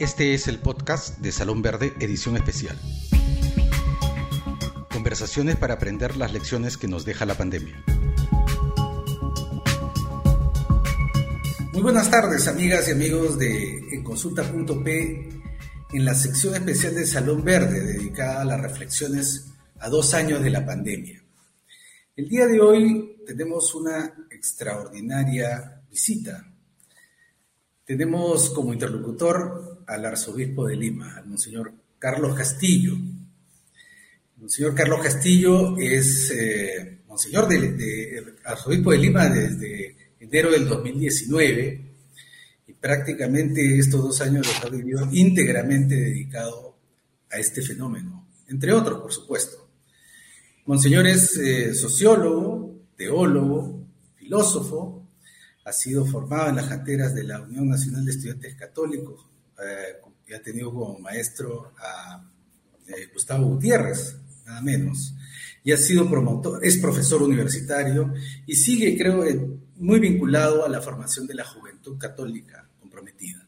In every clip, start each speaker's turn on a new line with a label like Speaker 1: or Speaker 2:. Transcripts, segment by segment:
Speaker 1: Este es el podcast de Salón Verde, edición especial. Conversaciones para aprender las lecciones que nos deja la pandemia.
Speaker 2: Muy buenas tardes, amigas y amigos de Consulta.p en la sección especial de Salón Verde, dedicada a las reflexiones a dos años de la pandemia. El día de hoy tenemos una extraordinaria visita. Tenemos como interlocutor al arzobispo de Lima, al monseñor Carlos Castillo. Monseñor Carlos Castillo es eh, monseñor de, arzobispo de Lima desde enero del 2019 y prácticamente estos dos años los ha vivido íntegramente dedicado a este fenómeno, entre otros, por supuesto. Monseñor es eh, sociólogo, teólogo, filósofo, ha sido formado en las canteras de la Unión Nacional de Estudiantes Católicos, eh, ha tenido como maestro a eh, Gustavo Gutiérrez, nada menos, y ha sido promotor, es profesor universitario y sigue, creo, muy vinculado a la formación de la juventud católica comprometida.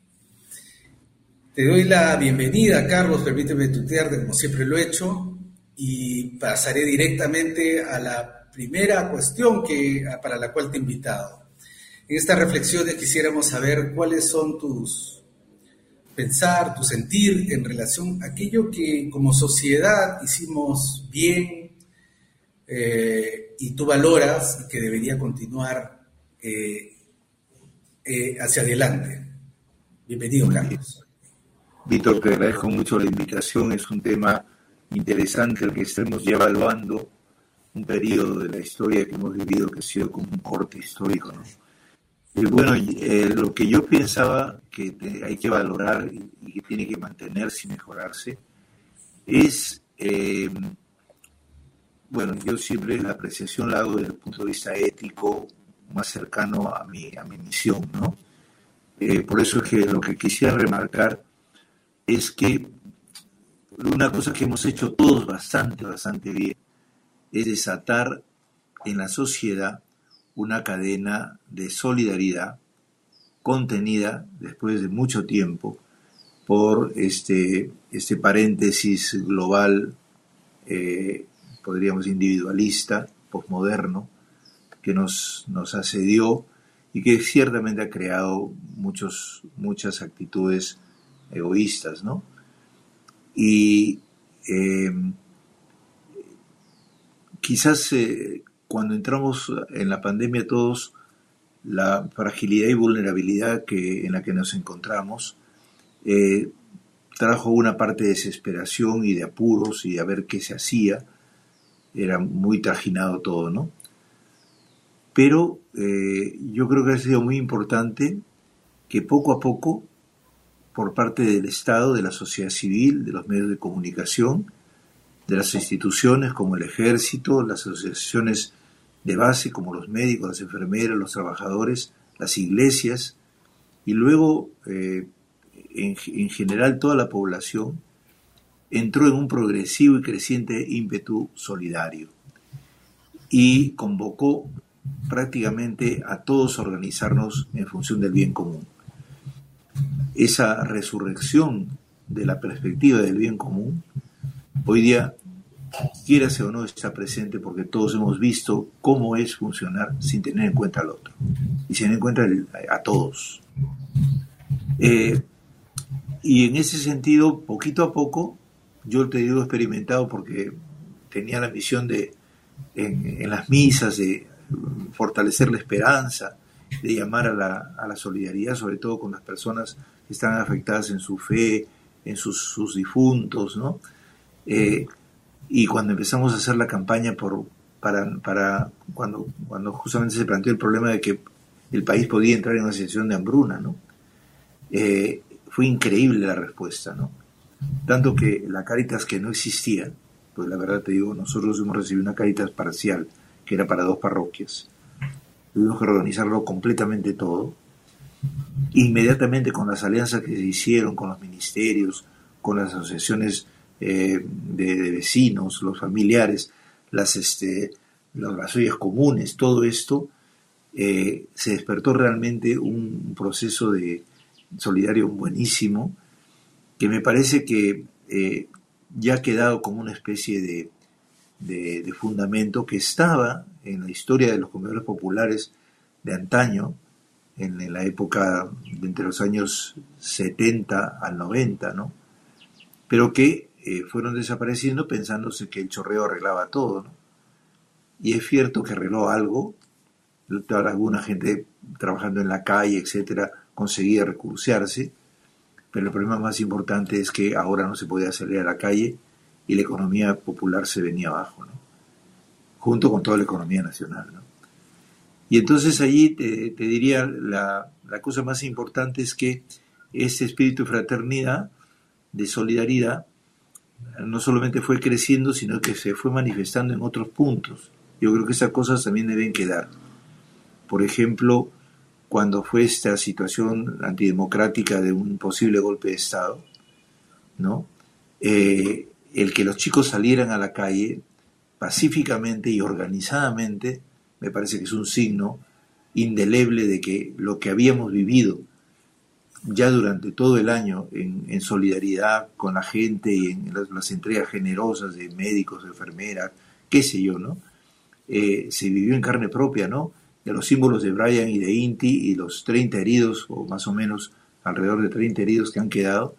Speaker 2: Te doy la bienvenida, Carlos, permíteme tutearte como siempre lo he hecho, y pasaré directamente a la primera cuestión que, para la cual te he invitado. En estas reflexiones quisiéramos saber cuáles son tus pensar, tu sentir en relación a aquello que como sociedad hicimos bien eh, y tú valoras y que debería continuar eh, eh, hacia adelante. Bienvenido, Carlos.
Speaker 3: Víctor, te agradezco mucho la invitación. Es un tema interesante el que estemos ya evaluando un periodo de la historia que hemos vivido que ha sido como un corte histórico. ¿no? Y bueno, eh, lo que yo pensaba que hay que valorar y, que tiene que mantenerse y mejorarse es, eh, bueno, yo siempre la apreciación la hago desde el punto de vista ético, más cercano a mi, a mi misión, ¿no? Eh, por eso es que lo que quisiera remarcar es que una cosa que hemos hecho todos bastante, bastante bien, es desatar en la sociedad una cadena de solidaridad contenida después de mucho tiempo por este, este paréntesis global, eh, podríamos individualista, posmoderno, que nos, nos asedió y que ciertamente ha creado muchos, muchas actitudes egoístas, ¿no? Y eh, quizás eh, cuando entramos en la pandemia todos, la fragilidad y vulnerabilidad en la que nos encontramos eh, trajo una parte de desesperación y de apuros y de a ver qué se hacía. Era muy trajinado todo, ¿no? Pero eh, yo creo que ha sido muy importante que poco a poco, por parte del Estado, de la sociedad civil, de los medios de comunicación, de las instituciones como el ejército, las asociaciones de base como los médicos, las enfermeras, los trabajadores, las iglesias y luego eh, en, en, general toda la población entró en un progresivo y creciente ímpetu solidario y convocó prácticamente a todos a organizarnos en función del bien común. Esa resurrección de la perspectiva del bien común hoy día quierase o no, está presente porque todos hemos visto cómo es funcionar sin tener en cuenta al otro y sin tener en cuenta a todos. Eh, y en ese sentido, poquito a poco, yo te digo experimentado porque tenía la misión de, en, las misas, de fortalecer la esperanza, de llamar a la, a la, solidaridad, sobre todo con las personas que están afectadas en su fe, en sus, difuntos, ¿no? Eh, y cuando empezamos a hacer la campaña por, para, para cuando, cuando justamente se planteó el problema de que el país podía entrar en una situación de hambruna, ¿no? Eh, fue increíble la respuesta, ¿no? Tanto que la Caritas que no existía, pues la verdad te digo, nosotros hemos recibido una Caritas parcial, que era para dos parroquias. Tuvimos que organizarlo completamente todo. Inmediatamente con las alianzas que se hicieron con los ministerios, con las asociaciones eh, de, vecinos, los familiares, las, este, las comunes, todo esto, eh, se despertó realmente un proceso de solidario buenísimo que me parece que eh, ya ha quedado como una especie de, de, fundamento que estaba en la historia de los comedores populares de antaño, en, la época de entre los años 70 al 90, ¿no? pero que eh, fueron desapareciendo pensándose que el chorreo arreglaba todo. Y es cierto que arregló algo, alguna gente trabajando en la calle, etcétera, conseguía recursearse, pero el problema más importante es que ahora no se podía salir a la calle y la economía popular se venía abajo, junto con toda la economía nacional. Y entonces allí te, diría, la, cosa más importante es que ese espíritu de fraternidad, de solidaridad, no solamente fue creciendo, sino que se fue manifestando en otros puntos. Yo creo que esas cosas también deben quedar. Por ejemplo, cuando fue esta situación antidemocrática de un posible golpe de Estado, ¿no? Eh, el que los chicos salieran a la calle pacíficamente y organizadamente, me parece que es un signo indeleble de que lo que habíamos vivido ya durante todo el año en, solidaridad con la gente y en las, entregas generosas de médicos, de enfermeras, qué sé yo, ¿no? Eh, se vivió en carne propia, ¿no? De los símbolos de Brian y de Inti y los 30 heridos, o más o menos alrededor de 30 heridos que han quedado,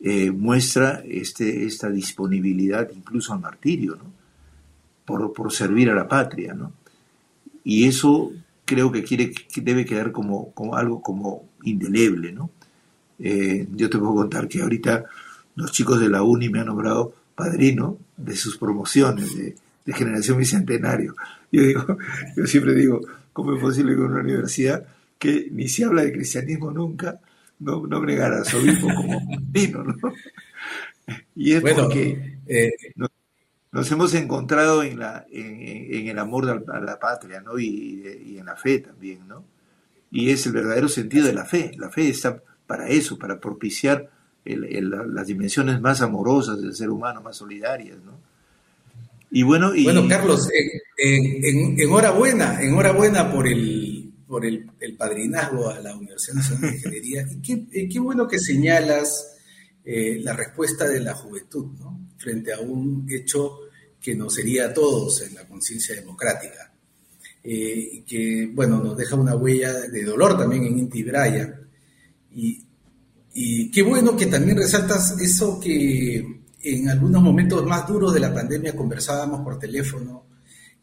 Speaker 3: eh, muestra este, esta disponibilidad incluso al martirio, ¿no? por, por, servir a la patria. ¿no? Y eso creo que, quiere, que debe quedar como, como algo como indeleble. ¿no? Eh, yo te puedo contar que ahorita los chicos de la UNI me han nombrado padrino de sus promociones de, de generación bicentenario. Yo digo, yo siempre digo, ¿cómo es posible que una universidad que ni se habla de cristianismo nunca no, no negar a su obispo como vino, ¿no? Y es porque eh, nos, hemos encontrado en, en, el amor a la patria, ¿no? Y, en la fe también, ¿no? Y es el verdadero sentido de la fe. La fe está para eso, para propiciar las dimensiones más amorosas del ser humano, más solidarias, ¿no?
Speaker 2: Y bueno, y... bueno Carlos, enhorabuena, enhorabuena por el por el, padrinazgo a la Universidad Nacional de Ingeniería. Y eh, qué, bueno que señalas eh, la respuesta de la juventud ¿no? Frente a un hecho que nos sería a todos en la conciencia democrática. Eh, y que, bueno, nos deja una huella de dolor también en Inti Braya. Y, y qué bueno que también resaltas eso que en algunos momentos más duros de la pandemia conversábamos por teléfono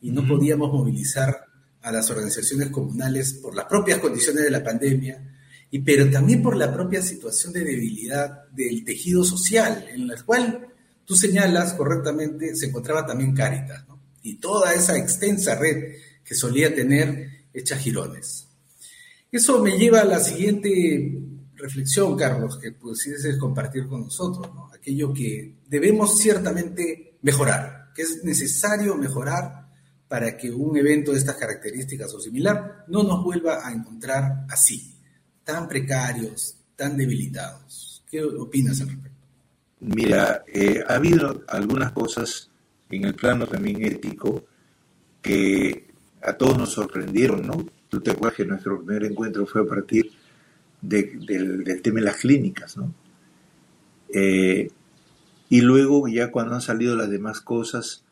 Speaker 2: y no podíamos movilizar a las organizaciones comunales por las propias condiciones de la pandemia, y, pero también por la propia situación de debilidad del tejido social, en la cual tú señalas correctamente se encontraba también Cáritas, y toda esa extensa red que solía tener hecha girones. Eso me lleva a la siguiente reflexión, Carlos, que pudieses compartir con nosotros, aquello que debemos ciertamente mejorar, que es necesario mejorar para que un evento de estas características o similar no nos vuelva a encontrar así, tan precarios, tan debilitados. ¿Qué opinas al respecto?
Speaker 3: Mira, eh, ha habido algunas cosas en el plano también ético que a todos nos sorprendieron, ¿no? Tú te acuerdas que nuestro primer encuentro fue a partir del, tema de las clínicas, ¿no? Eh, y luego ya cuando han salido las demás cosas,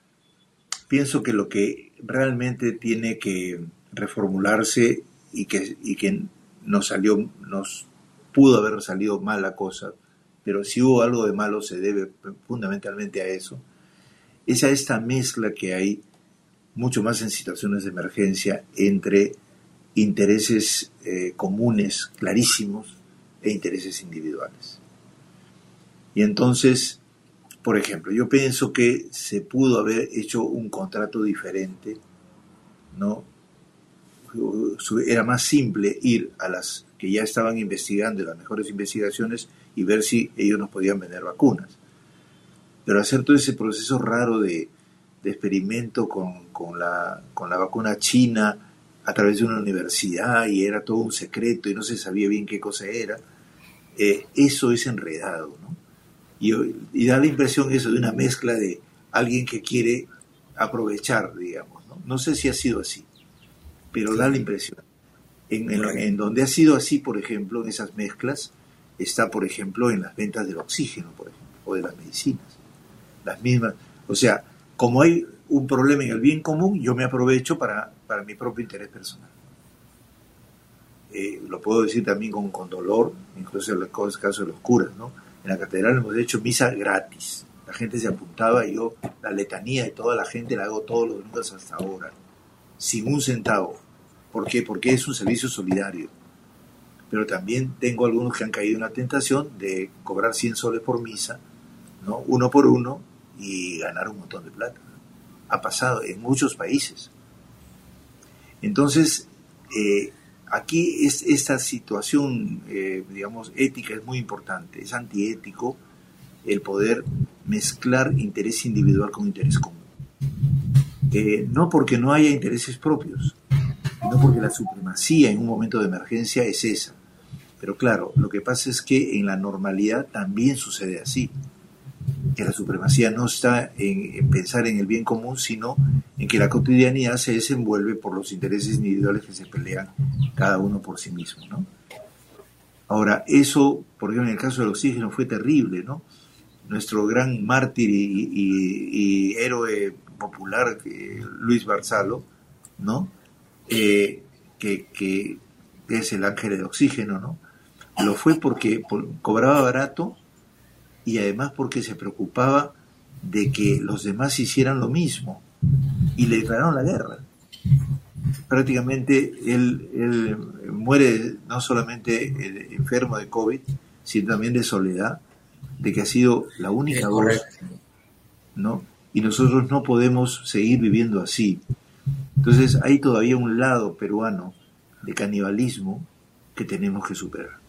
Speaker 3: pienso que lo que realmente tiene que reformularse y que, y que nos salió, nos pudo haber salido mal la cosa, pero si hubo algo de malo se debe fundamentalmente a eso, es a esta mezcla que hay mucho más en situaciones de emergencia entre intereses eh, comunes clarísimos e intereses individuales. Y entonces por ejemplo, yo pienso que se pudo haber hecho un contrato diferente, ¿no? Era más simple ir a las que ya estaban investigando las mejores investigaciones y ver si ellos nos podían vender vacunas. Pero hacer todo ese proceso raro de, experimento con, la, con la vacuna china a través de una universidad y era todo un secreto y no se sabía bien qué cosa era, eh, eso es enredado, ¿no? Y, da la impresión eso de una mezcla de alguien que quiere aprovechar, digamos. No, no sé si ha sido así, pero da la impresión. En, en, donde ha sido así, por ejemplo, en esas mezclas, está, por ejemplo, en las ventas del oxígeno, por ejemplo, o de las medicinas. Las mismas, o sea, como hay un problema en el bien común, yo me aprovecho para, para mi propio interés personal. Eh, lo puedo decir también con, con dolor, incluso en el caso de los curas, ¿no? En la catedral hemos hecho misa gratis. La gente se apuntaba y yo la letanía de toda la gente la hago todos los domingos hasta ahora, sin un centavo. ¿Por qué? Porque es un servicio solidario. Pero también tengo algunos que han caído en la tentación de cobrar 100 soles por misa, ¿no? uno por uno, y ganar un montón de plata. Ha pasado en muchos países. Entonces, eh, aquí es, esta situación, eh, digamos, ética es muy importante, es antiético el poder mezclar interés individual con interés común. Eh, no porque no haya intereses propios, no porque la supremacía en un momento de emergencia es esa. Pero claro, lo que pasa es que en la normalidad también sucede así que la supremacía no está en, pensar en el bien común, sino en que la cotidianidad se desenvuelve por los intereses individuales que se pelean cada uno por sí mismo. ¿no? Ahora, eso, por ejemplo, en el caso del oxígeno fue terrible, ¿no? Nuestro gran mártir y, héroe popular, Luis Barzalo, ¿no? Eh, que, que, es el ángel de oxígeno, ¿no? Lo fue porque cobraba barato y además porque se preocupaba de que los demás hicieran lo mismo y le declararon la guerra. Prácticamente él, muere no solamente enfermo de COVID, sino también de soledad, de que ha sido la única voz, ¿no? Y nosotros no podemos seguir viviendo así. Entonces hay todavía un lado peruano de canibalismo que tenemos que superar.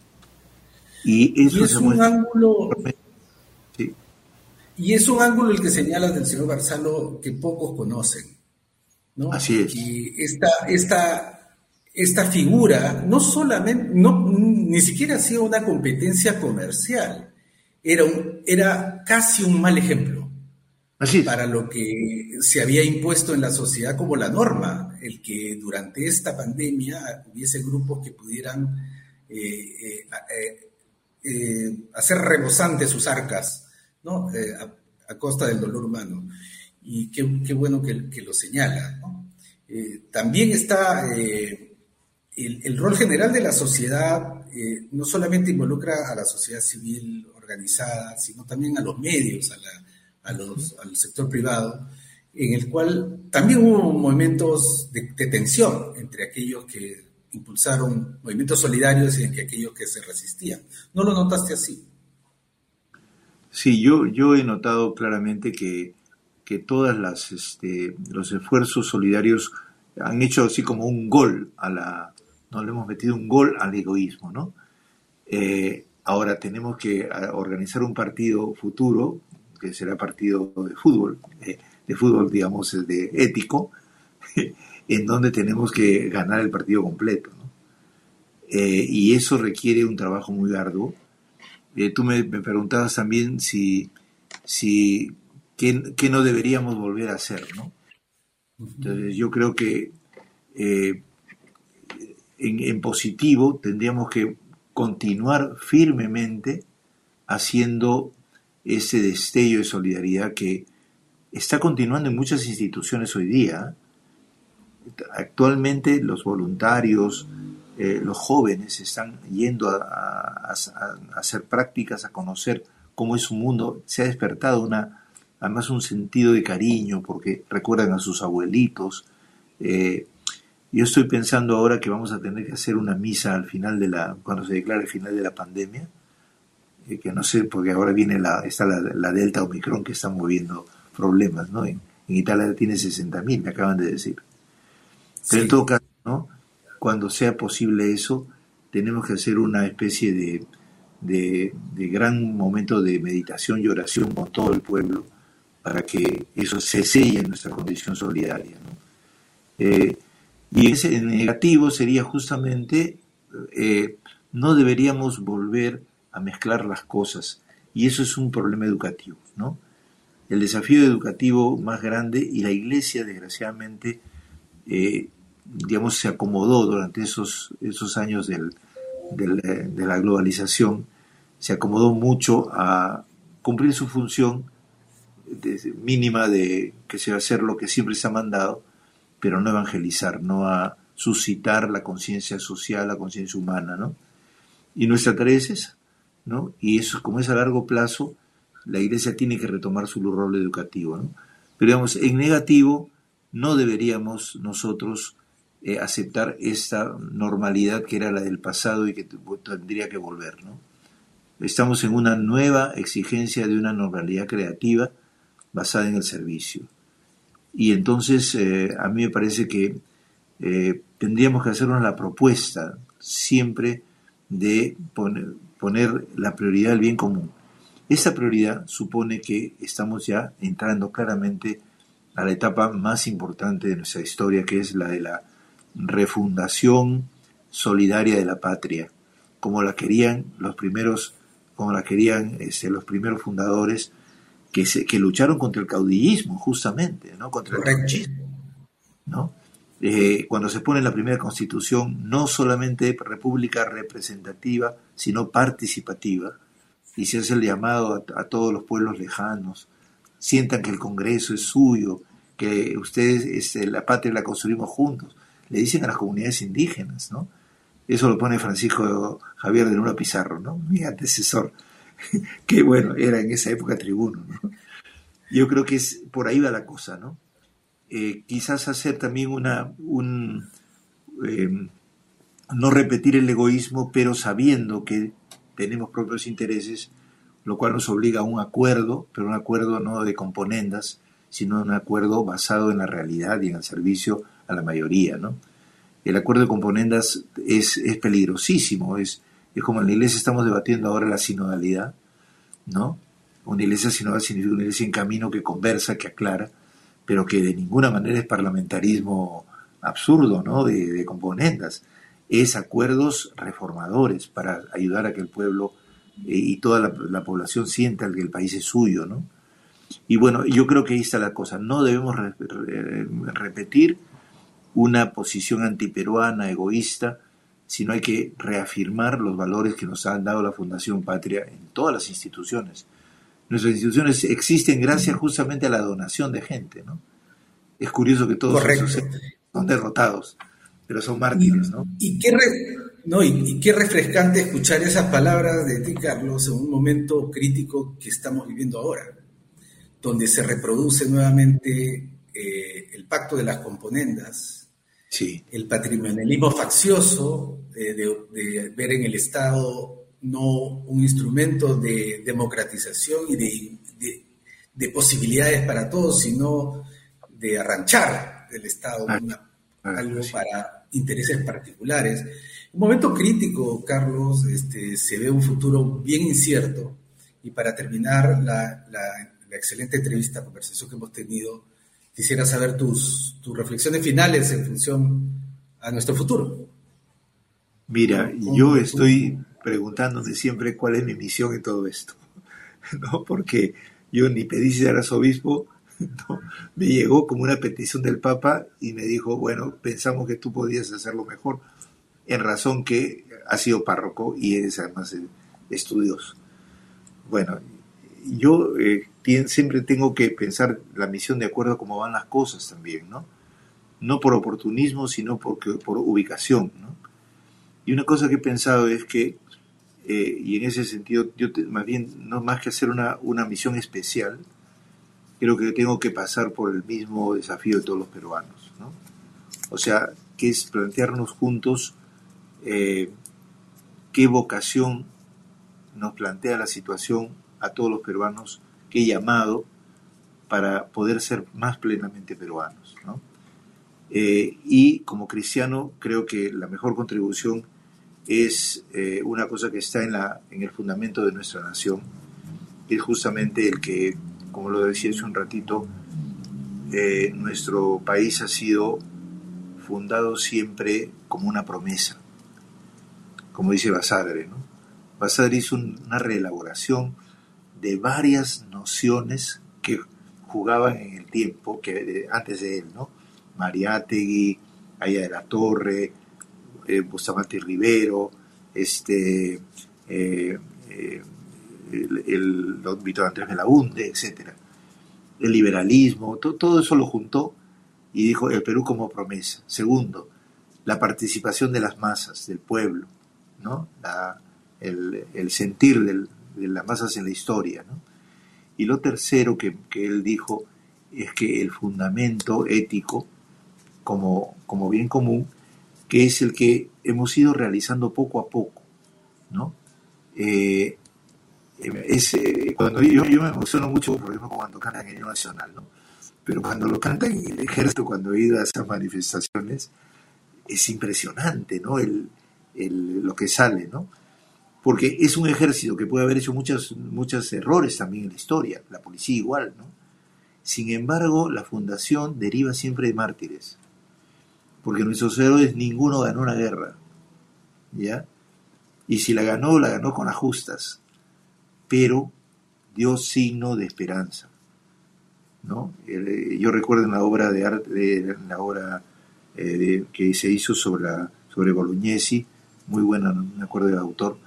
Speaker 2: Y eso es un ángulo y es un ángulo el que señala del señor Barzalo que pocos conocen. ¿no?
Speaker 3: Así es.
Speaker 2: Y esta, esta, esta figura no solamente, no, ni siquiera ha sido una competencia comercial, era, un, era casi un mal ejemplo.
Speaker 3: Así
Speaker 2: para lo que se había impuesto en la sociedad como la norma, el que durante esta pandemia hubiese grupos que pudieran eh, eh, eh, hacer rebosantes sus arcas ¿no? Eh, a, costa del dolor humano. Y qué, bueno que, lo señala. Eh, también está eh, el, rol general de la sociedad, no solamente involucra a la sociedad civil organizada, sino también a los medios, a los, al sector privado, en el cual también hubo movimientos de, de tensión entre aquellos que impulsaron movimientos solidarios y entre aquellos que se resistían. ¿No lo notaste así?
Speaker 3: Sí, yo, yo he notado claramente que, que todas las este, los esfuerzos solidarios han hecho así como un gol a la, no le hemos metido un gol al egoísmo, ¿no? Eh, ahora tenemos que organizar un partido futuro, que será partido de fútbol, eh, de fútbol, digamos, de ético, en donde tenemos que ganar el partido completo. ¿no? Eh, y eso requiere un trabajo muy arduo eh, tú me, preguntabas también si, si qué, no deberíamos volver a hacer, ¿no? Entonces yo creo que eh, en, positivo tendríamos que continuar firmemente haciendo ese destello de solidaridad que está continuando en muchas instituciones hoy día. Actualmente los voluntarios, eh, los jóvenes están yendo a, hacer prácticas, a conocer cómo es un mundo. Se ha despertado una, además un sentido de cariño porque recuerdan a sus abuelitos. Eh, yo estoy pensando ahora que vamos a tener que hacer una misa al final de la, cuando se declare el final de la pandemia, eh, que no sé, porque ahora viene la, está la, Delta Omicron que está moviendo problemas, ¿no? En, Italia tiene 60.000, me acaban de decir. Pero en todo caso, ¿no? cuando sea posible eso, tenemos que hacer una especie de, de, gran momento de meditación y oración con todo el pueblo para que eso se selle en nuestra condición solidaria. Eh, y ese negativo sería justamente, eh, no deberíamos volver a mezclar las cosas, y eso es un problema educativo. ¿no? El desafío educativo más grande, y la Iglesia, desgraciadamente, eh, digamos, se acomodó durante esos, esos años del, eh, de la globalización, se acomodó mucho a cumplir su función mínima de que se va a hacer lo que siempre se ha mandado, pero no evangelizar, no a suscitar la conciencia social, la conciencia humana, ¿no? Y nuestra tarea es ¿no? Y eso, como es a largo plazo, la iglesia tiene que retomar su rol educativo, ¿no? Pero digamos, en negativo, no deberíamos nosotros eh, aceptar esta normalidad que era la del pasado y que tendría que volver, ¿no? Estamos en una nueva exigencia de una normalidad creativa basada en el servicio. Y entonces eh, a mí me parece que eh, tendríamos que hacernos la propuesta siempre de poner, poner la prioridad del bien común. Esa prioridad supone que estamos ya entrando claramente a la etapa más importante de nuestra historia, que es la de la refundación solidaria de la patria, como la querían los primeros, como la querían este, los primeros fundadores que, se, que lucharon contra el caudillismo, justamente, ¿no? contra el machismo. ¿no? Eh, cuando se pone la primera constitución, no solamente república representativa, sino participativa, y se hace el llamado a, todos los pueblos lejanos, sientan que el Congreso es suyo, que ustedes este, la patria la construimos juntos, le dicen a las comunidades indígenas, ¿no? Eso lo pone Francisco Javier de Luna Pizarro, ¿no? Mi antecesor que bueno, era en esa época tribuno. Yo creo que es por ahí va la cosa, ¿no? Eh, quizás hacer también una, un, em, no repetir el egoísmo, pero sabiendo que tenemos propios intereses, lo cual nos obliga a un acuerdo, pero un acuerdo no de componendas, sino un acuerdo basado en la realidad y en el servicio a la mayoría, ¿no? El acuerdo de componendas es, peligrosísimo, es, es como en la iglesia estamos debatiendo ahora la sinodalidad, ¿no? Una iglesia sinodal significa una iglesia en camino que conversa, que aclara, pero que de ninguna manera es parlamentarismo absurdo, ¿no? De, componendas. Es acuerdos reformadores para ayudar a que el pueblo eh, y toda la, población sienta que el país es suyo, ¿no? Y bueno, yo creo que ahí está la cosa. No debemos repetir una posición antiperuana, egoísta, sino hay que reafirmar los valores que nos han dado la Fundación Patria en todas las instituciones. Nuestras instituciones existen gracias justamente a la donación de gente, ¿no? Es curioso que todos son derrotados, pero son mártires, ¿no?
Speaker 2: Y, qué no, y, qué refrescante escuchar esas palabras de ti, Carlos, en un momento crítico que estamos viviendo ahora, donde se reproduce nuevamente eh, el pacto de las componendas, el patrimonialismo faccioso de, ver en el Estado no un instrumento de democratización y de, posibilidades para todos, sino de arranchar del Estado algo para intereses particulares. Un momento crítico, Carlos, este, se ve un futuro bien incierto. Y para terminar la, la excelente entrevista, conversación que hemos tenido, Quisiera saber tus, tus reflexiones finales en función a nuestro futuro.
Speaker 3: Mira, yo estoy preguntándome siempre cuál es mi misión en todo esto, ¿no? Porque yo ni pedí ser arzobispo, ¿no? me llegó como una petición del Papa y me dijo, bueno, pensamos que tú podías hacerlo mejor, en razón que ha sido párroco y eres además estudioso. Bueno, yo eh, siempre tengo que pensar la misión de acuerdo a cómo van las cosas también, ¿no? No por oportunismo, sino porque, por ubicación, ¿no? Y una cosa que he pensado es que, eh, y en ese sentido, yo más bien, no más que hacer una, una misión especial, creo que tengo que pasar por el mismo desafío de todos los peruanos, ¿no? O sea, que es plantearnos juntos eh, qué vocación nos plantea la situación a todos los peruanos que he llamado para poder ser más plenamente peruanos. Eh, y como cristiano creo que la mejor contribución es eh, una cosa que está en, la, en el fundamento de nuestra nación, es justamente el que, como lo decía hace un ratito, eh, nuestro país ha sido fundado siempre como una promesa, como dice Basadre. ¿no? Basadre hizo una reelaboración de varias nociones que jugaban en el tiempo que antes de él, ¿no? Mariátegui, Aya de la Torre, eh, Bustamante Rivero, este, eh, eh, el, los Víctor Andrés Belaunde, etc. El liberalismo, todo eso lo juntó y dijo el Perú como promesa. Segundo, la participación de las masas, del pueblo, ¿no? el, sentir de las masas en la historia. Y lo tercero que, él dijo es que el fundamento ético como, como bien común, que es el que hemos ido realizando poco a poco. ¿no? Eh, eh, cuando yo, yo, me emociono mucho, por ejemplo, cuando cantan el himno nacional, ¿no? pero cuando lo cantan en el ejército, cuando he ido a esas manifestaciones, es impresionante, ¿no? El, lo que sale, ¿no? Porque es un ejército que puede haber hecho muchos, muchos errores también en la historia, la policía igual, ¿no? Sin embargo, la fundación deriva siempre de mártires, porque nuestros héroes ninguno ganó una guerra, ¿ya? Y si la ganó, la ganó con ajustas, pero dio signo de esperanza, ¿no? Eh, yo recuerdo en la obra de arte, la obra eh, que se hizo sobre, sobre Bolognesi, muy buena, me acuerdo del autor,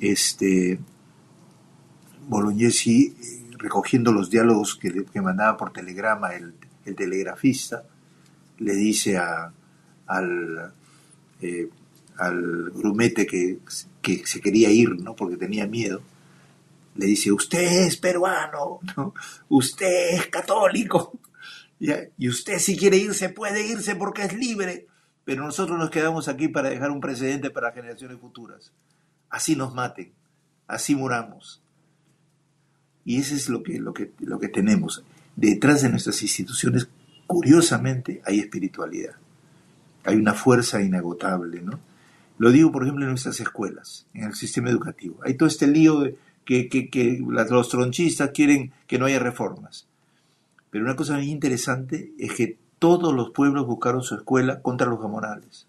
Speaker 3: este, Bolognesi eh, recogiendo los diálogos que, que mandaba por telegrama el, telegrafista, le dice al, eh, al grumete que, que, se quería ir, ¿no? porque tenía miedo, le dice, usted es peruano, ¿no? usted es católico, y usted si quiere irse puede irse porque es libre, pero nosotros nos quedamos aquí para dejar un precedente para generaciones futuras. Así nos maten, así muramos. Y eso es lo que, lo que, lo que tenemos. Detrás de nuestras instituciones, curiosamente, hay espiritualidad. Hay una fuerza inagotable, ¿no? Lo digo, por ejemplo, en nuestras escuelas, en el sistema educativo. Hay todo este lío que, que, que los tronchistas quieren que no haya reformas. Pero una cosa muy interesante es que todos los pueblos buscaron su escuela contra los gamonales.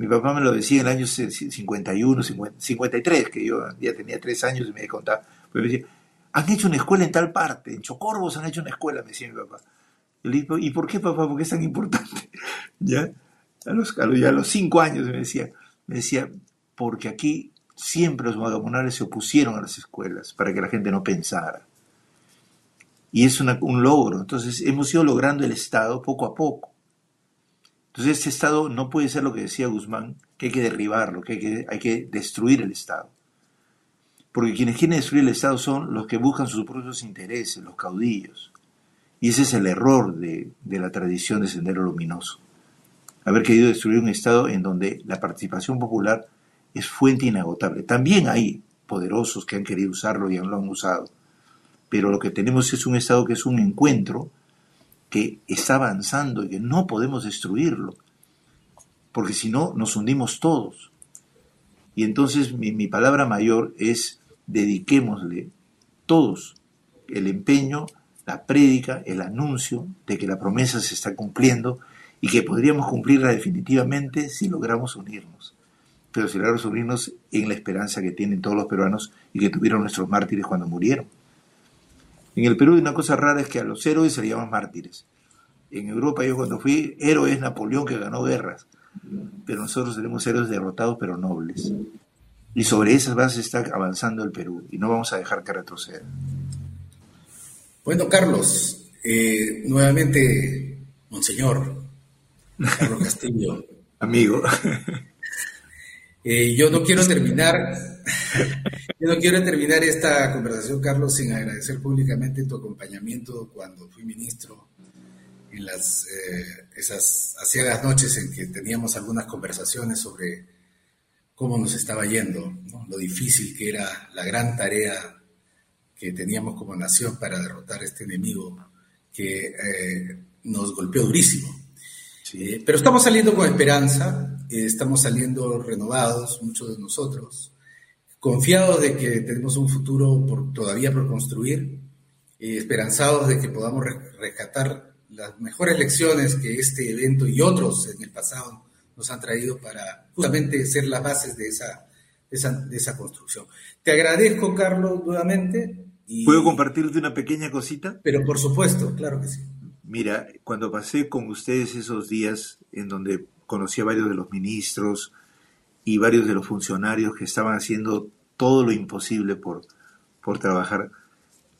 Speaker 3: Mi papá me lo decía en el año 51, 53, que yo ya tenía tres años y me contaba. Pues me decía, han hecho una escuela en tal parte, en Chocorvos han hecho una escuela, me decía mi papá. ¿y por qué, papá? ¿Por qué es tan importante? ¿Ya? A los, ya los cinco años me decía, me decía, porque aquí siempre los gamonales se opusieron a las escuelas para que la gente no pensara y es un logro. Entonces hemos ido logrando el Estado poco a poco. Entonces este Estado no puede ser lo que decía Guzmán, que hay que derribarlo, que hay que, hay que destruir el Estado. Porque quienes quieren destruir el Estado son los que buscan sus propios intereses, los caudillos. Y ese es el error de, de la tradición de Sendero Luminoso. Haber querido destruir un Estado en donde la participación popular es fuente inagotable. También hay poderosos que han querido usarlo y lo han usado pero lo que tenemos es un Estado que es un encuentro que está avanzando y que no podemos destruirlo, porque si no nos hundimos todos. Y entonces mi, palabra mayor es dediquémosle todos el empeño, la prédica, el anuncio de que la promesa se está cumpliendo y que podríamos cumplirla definitivamente si logramos unirnos. Pero si logramos unirnos en la esperanza que tienen todos los peruanos y que tuvieron nuestros mártires cuando murieron. En el Perú hay una cosa rara es que a los héroes se les llaman mártires. En Europa yo cuando fui, héroe es Napoleón que ganó guerras, pero nosotros tenemos héroes derrotados pero nobles. Y sobre esas bases está avanzando el Perú y no vamos a dejar que retroceda.
Speaker 2: Bueno, Carlos, eh, nuevamente, Monseñor, Carlos Castillo.
Speaker 3: Amigo.
Speaker 2: Eh, yo no quiero terminar, yo no quiero terminar esta conversación, Carlos, sin agradecer públicamente tu acompañamiento cuando fui ministro en las eh, esas asiagas noches en que teníamos algunas conversaciones sobre cómo nos estaba yendo, lo difícil que era la gran tarea que teníamos como nación para derrotar a este enemigo que eh, nos golpeó durísimo. pero estamos saliendo con esperanza, estamos saliendo renovados, muchos de nosotros, confiados de que tenemos un futuro por, todavía por construir, eh, esperanzados de que podamos rescatar las mejores lecciones que este evento y otros en el pasado nos han traído para justamente ser las bases de esa, de esa, construcción. Te agradezco, Carlos, nuevamente.
Speaker 3: ¿Puedo compartirte una pequeña cosita?
Speaker 2: Pero por supuesto, claro que sí.
Speaker 3: Mira, cuando pasé con ustedes esos días en donde conocí a varios de los ministros y varios de los funcionarios que estaban haciendo todo lo imposible por, por trabajar,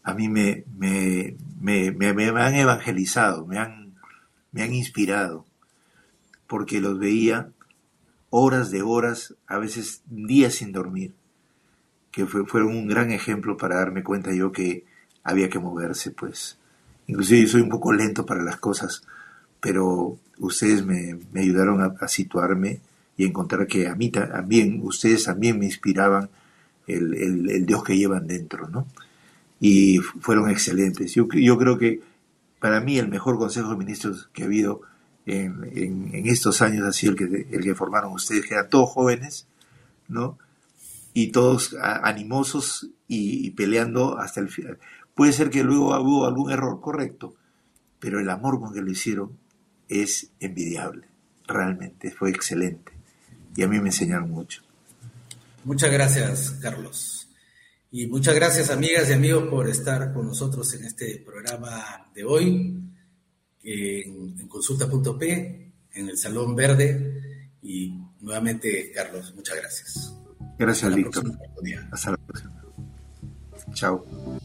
Speaker 3: a mí me, me, me, me, han evangelizado, me han, me han inspirado, porque los veía horas de horas, a veces días sin dormir, que fueron un gran ejemplo para darme cuenta yo que había que moverse, pues. Inclusive yo soy un poco lento para las cosas, pero ustedes me, ayudaron a, situarme y encontrar que a mí también, ustedes también me inspiraban el, Dios que llevan dentro, ¿no? Y fueron excelentes. Yo, creo que para mí el mejor consejo de ministros que ha habido en, estos años ha sido el que, el que formaron ustedes, que eran todos jóvenes, ¿no? Y todos animosos y, peleando hasta el final. Puede ser que luego hubo algún error, correcto, pero el amor con que lo hicieron es envidiable, realmente, fue excelente. Y a mí me enseñaron mucho.
Speaker 2: Muchas gracias, Carlos. Y muchas gracias, amigas y amigos, por estar con nosotros en este programa de hoy, en, en consulta.p, en el Salón Verde. Y nuevamente, Carlos, muchas gracias.
Speaker 3: Gracias, Víctor. Hasta la próxima. Chao.